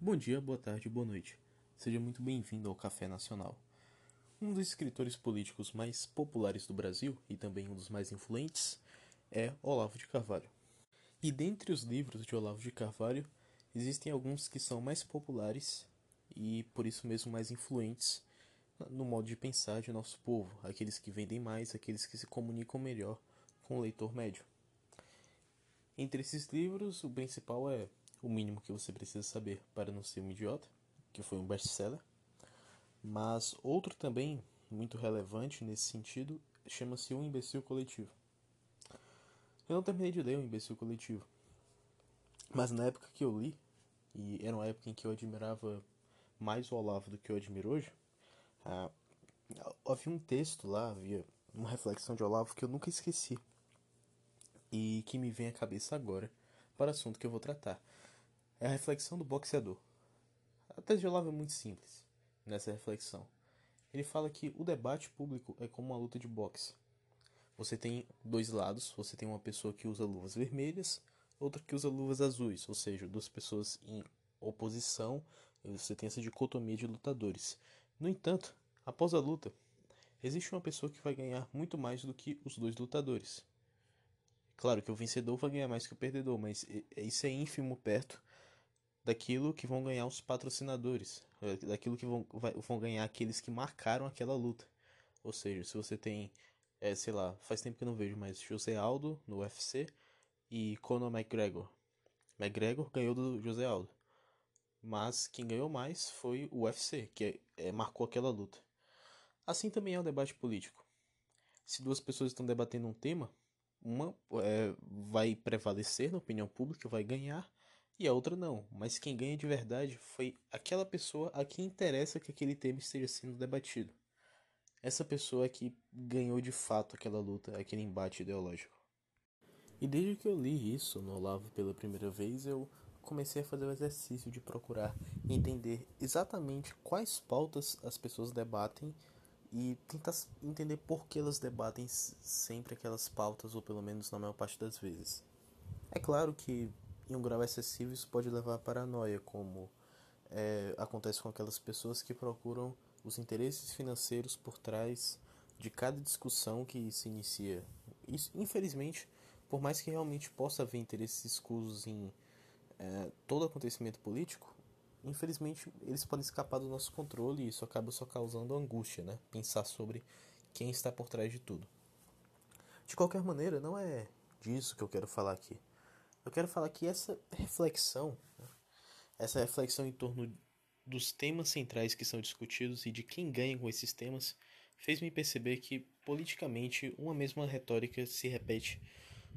Bom dia, boa tarde, boa noite. Seja muito bem-vindo ao Café Nacional. Um dos escritores políticos mais populares do Brasil e também um dos mais influentes é Olavo de Carvalho. E dentre os livros de Olavo de Carvalho, existem alguns que são mais populares e por isso mesmo mais influentes no modo de pensar de nosso povo, aqueles que vendem mais, aqueles que se comunicam melhor com o leitor médio. Entre esses livros, o principal é O Mínimo que Você Precisa Saber para Não Ser um Idiota, que foi um best-seller. Mas outro também, muito relevante nesse sentido, chama-se O Imbecil Coletivo. Eu não terminei de ler O Imbecil Coletivo, mas na época que eu li, e era uma época em que eu admirava mais o Olavo do que eu admiro hoje, ah, havia um texto lá, havia uma reflexão de Olavo que eu nunca esqueci e que me vem à cabeça agora para o assunto que eu vou tratar. É a reflexão do boxeador. A tese de Olavo é muito simples nessa reflexão. Ele fala que o debate público é como uma luta de boxe. Você tem dois lados, você tem uma pessoa que usa luvas vermelhas, outra que usa luvas azuis, ou seja, duas pessoas em oposição, você tem essa dicotomia de lutadores. No entanto, após a luta, existe uma pessoa que vai ganhar muito mais do que os dois lutadores. Claro que o vencedor vai ganhar mais que o perdedor, mas isso é ínfimo perto daquilo que vão ganhar os patrocinadores, é, daquilo que vão, vai, vão ganhar aqueles que marcaram aquela luta. Ou seja, se você tem, é, sei lá, faz tempo que eu não vejo, mas José Aldo no UFC e Conor McGregor. McGregor ganhou do José Aldo. Mas quem ganhou mais foi o UFC, que é, é, marcou aquela luta. Assim também é o debate político. Se duas pessoas estão debatendo um tema, uma vai prevalecer na opinião pública, vai ganhar, e a outra não. Mas quem ganha de verdade foi aquela pessoa a quem interessa que aquele tema esteja sendo debatido. Essa pessoa que ganhou de fato aquela luta, aquele embate ideológico. E desde que eu li isso no Olavo pela primeira vez, eu comecei a fazer o exercício de procurar entender exatamente quais pautas as pessoas debatem e tentar entender por que elas debatem sempre aquelas pautas, ou pelo menos na maior parte das vezes. É claro que em um grau excessivo isso pode levar à paranoia, como é, acontece com aquelas pessoas que procuram os interesses financeiros por trás de cada discussão que se inicia. Isso, infelizmente, por mais que realmente possa haver interesses escusos em é, todo acontecimento político, infelizmente eles podem escapar do nosso controle e isso acaba só causando angústia, né? Pensar sobre quem está por trás de tudo. De qualquer maneira, não é disso que eu quero falar aqui. Eu quero falar que essa reflexão, né? essa reflexão em torno dos temas centrais que são discutidos e de quem ganha com esses temas, fez-me perceber que politicamente uma mesma retórica se repete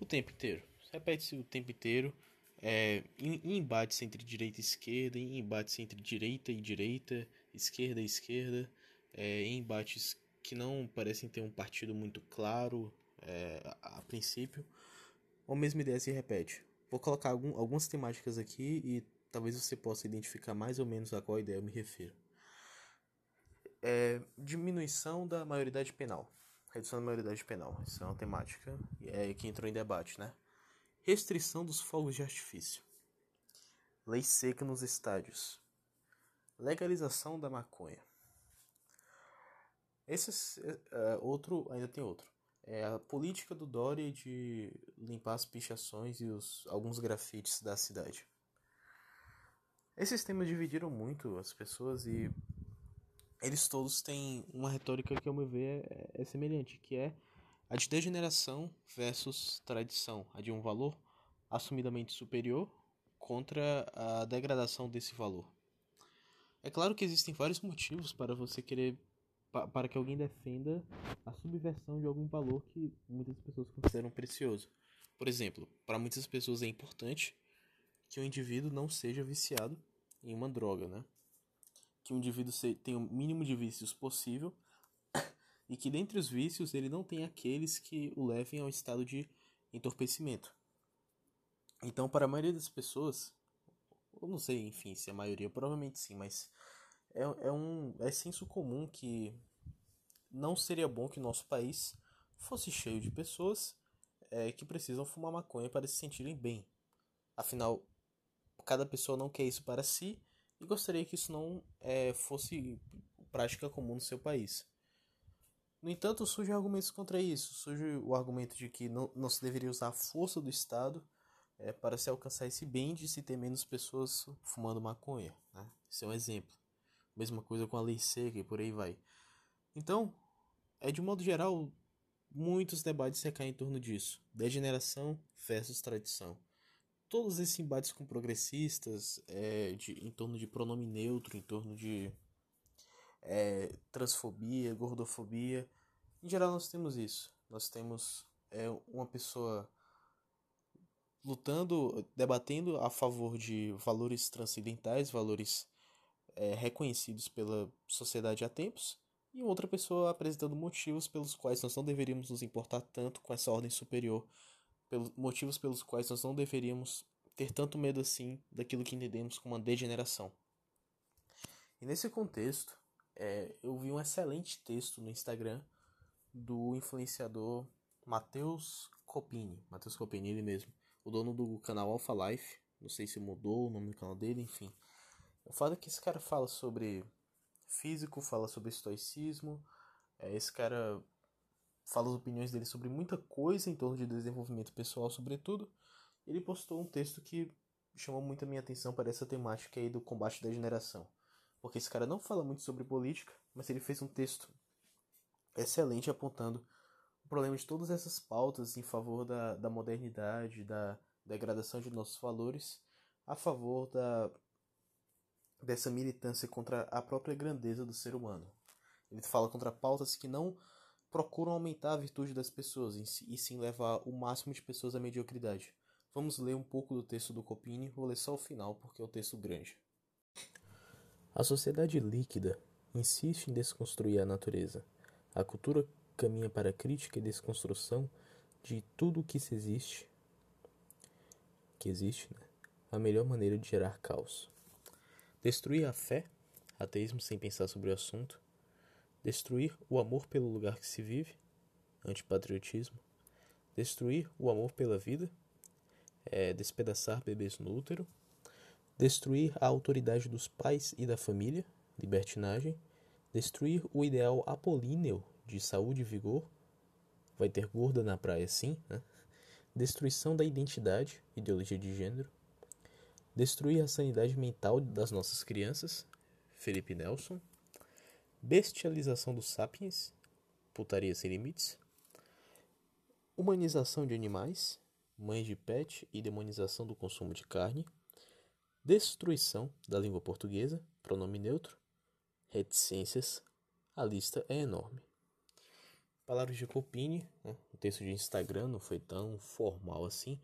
o tempo inteiro. Repete-se o tempo inteiro é, em, em, embates entre direita e esquerda, em embates entre direita e direita, esquerda e esquerda, é, em embates que não parecem ter um partido muito claro é, a, a, princípio, a mesma ideia se repete. Vou colocar algum, algumas temáticas aqui e talvez você possa identificar mais ou menos a qual ideia eu me refiro. É, diminuição da maioridade penal. Redução da maioridade penal. Isso é uma temática é, que entrou em debate, né? Restrição dos fogos de artifício. Lei seca nos estádios. Legalização da maconha. Esse uh, outro, ainda tem outro. É a política do Dória de limpar as pichações e os, alguns grafites da cidade. Esses temas dividiram muito as pessoas e eles todos têm uma retórica que, ao meu ver, é, é semelhante, que é a de degeneração versus tradição, a de um valor assumidamente superior contra a degradação desse valor. É claro que existem vários motivos para você querer para que alguém defenda a subversão de algum valor que muitas pessoas consideram precioso. Por exemplo, para muitas pessoas é importante que o indivíduo não seja viciado em uma droga, né? Que o indivíduo tenha o mínimo de vícios possível e que dentre os vícios ele não tem aqueles que o levem ao estado de entorpecimento. Então, para a maioria das pessoas, eu não sei, enfim, se a maioria, provavelmente sim, mas é, é um é senso comum que não seria bom que nosso país fosse cheio de pessoas é, que precisam fumar maconha para se sentirem bem. Afinal, cada pessoa não quer isso para si e gostaria que isso não é, fosse prática comum no seu país. No entanto, surgem argumentos contra isso. Surge o argumento de que não, não se deveria usar a força do Estado é, para se alcançar esse bem de se ter menos pessoas fumando maconha. Né? Esse é um exemplo. Mesma coisa com a lei seca e por aí vai. Então, é de modo geral, muitos debates recaem em torno disso. Degeneração versus tradição. Todos esses embates com progressistas é, de, em torno de pronome neutro, em torno de é, transfobia, gordofobia. Em geral, nós temos isso. Nós temos é, uma pessoa lutando, debatendo a favor de valores transcendentais, valores é, reconhecidos pela sociedade há tempos, e outra pessoa apresentando motivos pelos quais nós não deveríamos nos importar tanto com essa ordem superior, pelos motivos pelos quais nós não deveríamos ter tanto medo assim daquilo que entendemos como uma degeneração. E nesse contexto, é, eu vi um excelente texto no Instagram do influenciador Matheus Copini, Matheus Copini ele mesmo, o dono do canal Alpha Life, não sei se mudou o nome do canal dele, enfim. O fato é que esse cara fala sobre físico, fala sobre estoicismo, é, esse cara fala as opiniões dele sobre muita coisa em torno de desenvolvimento pessoal, sobretudo. Ele postou um texto que chamou muito a minha atenção para essa temática aí do combate da geração porque esse cara não fala muito sobre política, mas ele fez um texto excelente apontando o problema de todas essas pautas em favor da, da modernidade, da degradação de nossos valores, a favor da dessa militância contra a própria grandeza do ser humano. Ele fala contra pautas que não procuram aumentar a virtude das pessoas e sim levar o máximo de pessoas à mediocridade. Vamos ler um pouco do texto do Copini, vou ler só o final porque é um texto grande. A sociedade líquida insiste em desconstruir a natureza. A cultura caminha para a crítica e desconstrução de tudo o que se existe, que existe, né? a melhor maneira de gerar caos. Destruir a fé, ateísmo sem pensar sobre o assunto. Destruir o amor pelo lugar que se vive, antipatriotismo. Destruir o amor pela vida, é despedaçar bebês no útero destruir a autoridade dos pais e da família, libertinagem, destruir o ideal apolíneo de saúde e vigor, vai ter gorda na praia sim, né? destruição da identidade, ideologia de gênero, destruir a sanidade mental das nossas crianças, Felipe Nelson, bestialização dos sapiens, putaria sem limites, humanização de animais, mães de pet e demonização do consumo de carne, destruição da língua portuguesa, pronome neutro, reticências, a lista é enorme. Palavras de Copini, né? o texto de Instagram não foi tão formal assim,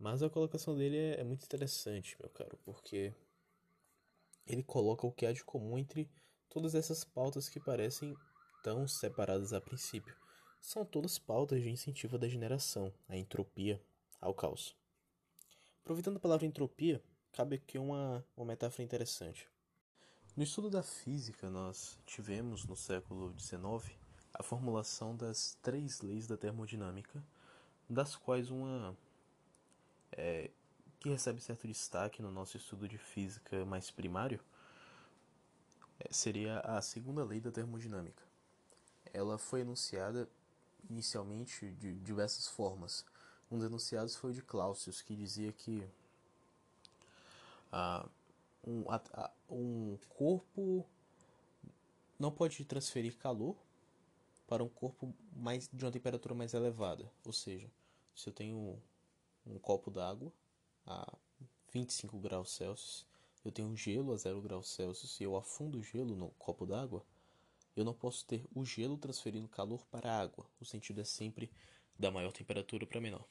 mas a colocação dele é, é muito interessante, meu caro, porque ele coloca o que há de comum entre todas essas pautas que parecem tão separadas a princípio. São todas pautas de incentivo da degeneração, à entropia, ao caos. Aproveitando a palavra entropia, cabe aqui uma, uma metáfora interessante. No estudo da física, nós tivemos no século XIX a formulação das três leis da termodinâmica, das quais uma é, que recebe certo destaque no nosso estudo de física mais primário é, seria a segunda lei da termodinâmica. Ela foi enunciada inicialmente de diversas formas. Um dos enunciados foi o de Clausius, que dizia que ah, um, a, um corpo não pode transferir calor para um corpo mais de uma temperatura mais elevada. Ou seja, se eu tenho um, copo d'água a 25 graus Celsius, eu tenho gelo a 0 graus Celsius e eu afundo o gelo no copo d'água, eu não posso ter o gelo transferindo calor para a água. O sentido é sempre da maior temperatura para menor.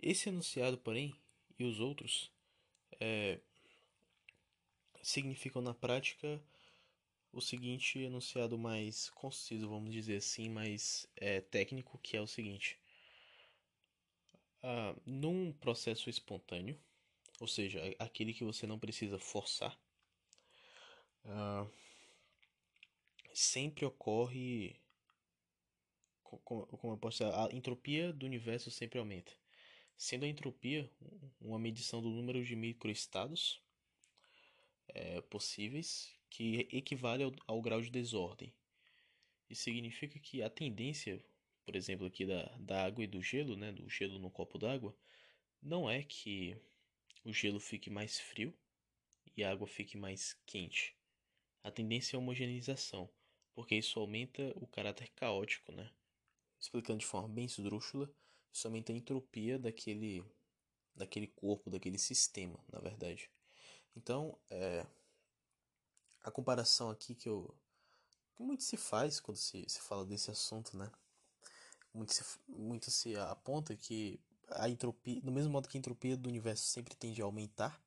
Esse enunciado, porém, e os outros é, significam na prática o seguinte enunciado mais conciso, vamos dizer assim, mais é, técnico, que é o seguinte: ah, num processo espontâneo, ou seja, aquele que você não precisa forçar, ah, sempre ocorre, como, como eu posso dizer, a entropia do universo sempre aumenta sendo a entropia uma medição do número de microestados é, possíveis que equivale ao, ao grau de desordem. Isso significa que a tendência, por exemplo, aqui da, da água e do gelo, né, do gelo no copo d'água, não é que o gelo fique mais frio e a água fique mais quente. A tendência é a homogeneização, porque isso aumenta o caráter caótico, né? Explicando de forma bem esdrúxula, isso aumenta a entropia daquele, daquele corpo, daquele sistema, na verdade. Então, é, a comparação aqui que eu que muito se faz quando se, se fala desse assunto, né? Muito se, muito se aponta que a entropia, do mesmo modo que a entropia do universo sempre tende a aumentar,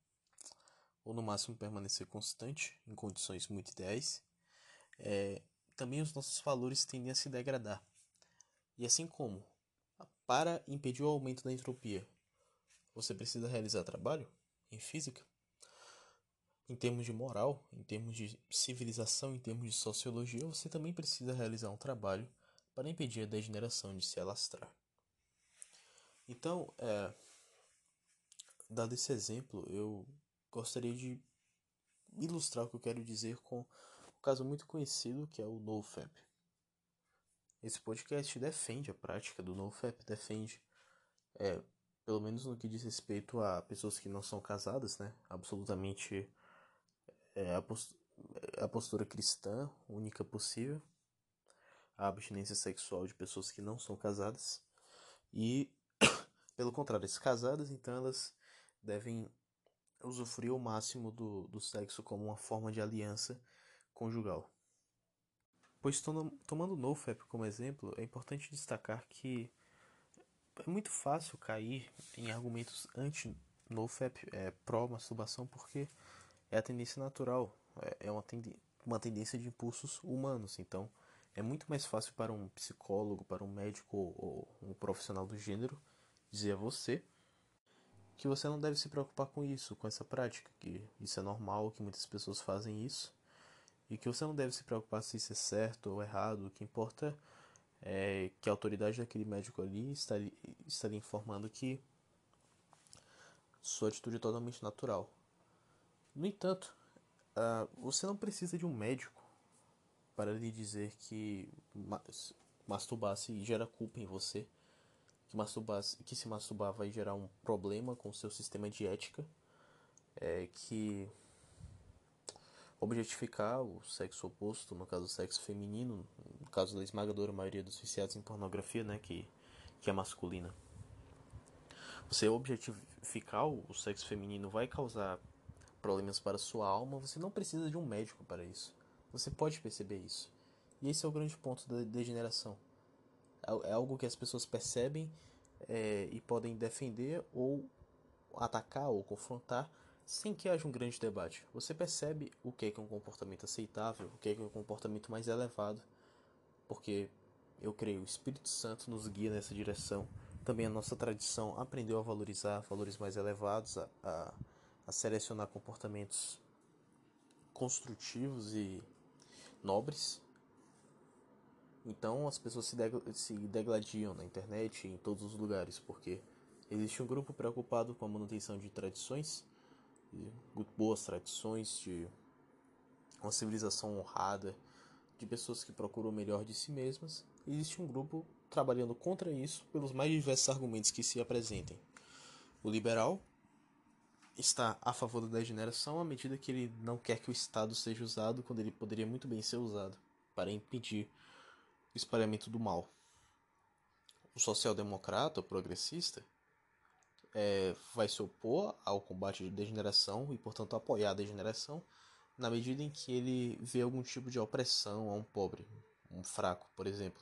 ou no máximo permanecer constante em condições muito ideais, é, também os nossos valores tendem a se degradar. E assim como, para impedir o aumento da entropia, você precisa realizar trabalho em física, em termos de moral, em termos de civilização, em termos de sociologia, você também precisa realizar um trabalho para impedir a degeneração de se alastrar. Então, é, dado esse exemplo, eu gostaria de ilustrar o que eu quero dizer com um caso muito conhecido que é o NoFap. Esse podcast defende a prática do NoFap, defende, é, pelo menos no que diz respeito a pessoas que não são casadas, né? Absolutamente é, a, post a postura cristã única possível, a abstinência sexual de pessoas que não são casadas e pelo contrário, as casadas, então, elas devem usufruir o máximo do, do sexo como uma forma de aliança conjugal. Pois, tomando o NoFap como exemplo, é importante destacar que é muito fácil cair em argumentos anti-NoFap, é, pró-masturbação, porque é a tendência natural, é, é uma, uma tendência de impulsos humanos. Então, é muito mais fácil para um psicólogo, para um médico ou um profissional do gênero dizer a você que você não deve se preocupar com isso, com essa prática, que isso é normal, que muitas pessoas fazem isso, e que você não deve se preocupar se isso é certo ou errado, o que importa é que a autoridade daquele médico ali está lhe informando que sua atitude é totalmente natural. No entanto, uh, você não precisa de um médico para lhe dizer que masturbar-se gera culpa em você que, masturbar, que se masturbar vai gerar um problema com o seu sistema de ética, é, que objetificar o sexo oposto, no caso o sexo feminino, no caso da esmagadora maioria dos viciados em pornografia, né, que, que é masculina. Você objetificar o sexo feminino vai causar problemas para sua alma, você não precisa de um médico para isso. Você pode perceber isso. E esse é o grande ponto da degeneração. É, é algo que as pessoas percebem é, e podem defender ou atacar ou confrontar sem que haja um grande debate. Você percebe o que é um comportamento aceitável, o que é um comportamento mais elevado, porque eu creio o Espírito Santo nos guia nessa direção. Também a nossa tradição aprendeu a valorizar valores mais elevados, a, a, a selecionar comportamentos construtivos e nobres então as pessoas se, deg se degladiam na internet em todos os lugares, porque existe um grupo preocupado com a manutenção de tradições, de boas tradições, de uma civilização honrada, de pessoas que procuram o melhor de si mesmas. E existe um grupo trabalhando contra isso pelos mais diversos argumentos que se apresentem. O liberal está a favor da degeneração à medida que ele não quer que o Estado seja usado quando ele poderia muito bem ser usado para impedir espalhamento do mal. O social-democrata, o progressista, é, vai se opor ao combate de degeneração e, portanto, apoiar a degeneração na medida em que ele vê algum tipo de opressão a um pobre, um fraco, por exemplo.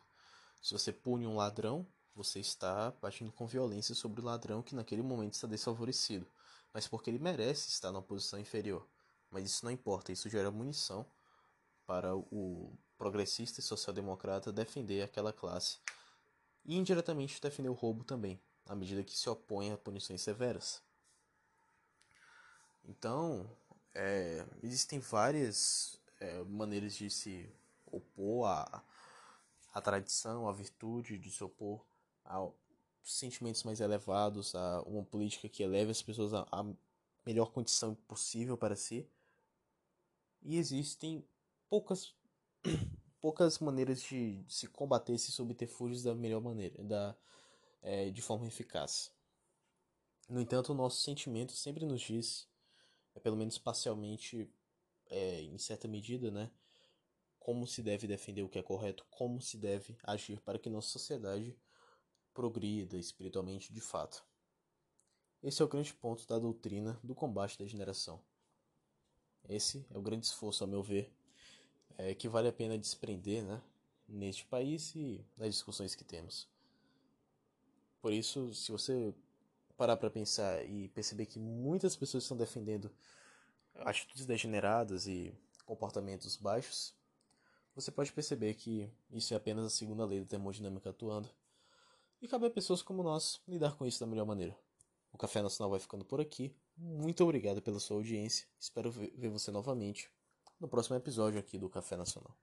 Se você pune um ladrão, você está partindo com violência sobre o ladrão que naquele momento está desfavorecido, mas porque ele merece estar numa posição inferior. Mas isso não importa, isso gera munição para o progressista e social-democrata defender aquela classe e indiretamente defender o roubo também, à medida que se opõe a punições severas. Então, é, existem várias é, maneiras de se opor à, à tradição, à virtude, de se opor a sentimentos mais elevados, a uma política que eleve as pessoas à melhor condição possível para si. E existem poucas poucas maneiras de se combater esses subterfúgios da melhor maneira, da, é, de forma eficaz. No entanto, o nosso sentimento sempre nos diz, é, pelo menos parcialmente, é, em certa medida, né, como se deve defender o que é correto, como se deve agir para que nossa sociedade progrida espiritualmente de fato. Esse é o grande ponto da doutrina do combate da degeneração. Esse é o grande esforço, a meu ver, é, que vale a pena desprender né, neste país e nas discussões que temos. Por isso, se você parar para pensar e perceber que muitas pessoas estão defendendo atitudes degeneradas e comportamentos baixos, você pode perceber que isso é apenas a segunda lei da termodinâmica atuando. E cabe a pessoas como nós lidar com isso da melhor maneira. O Café Nacional vai ficando por aqui. Muito obrigado pela sua audiência. Espero ver você novamente no próximo episódio aqui do Café Nacional.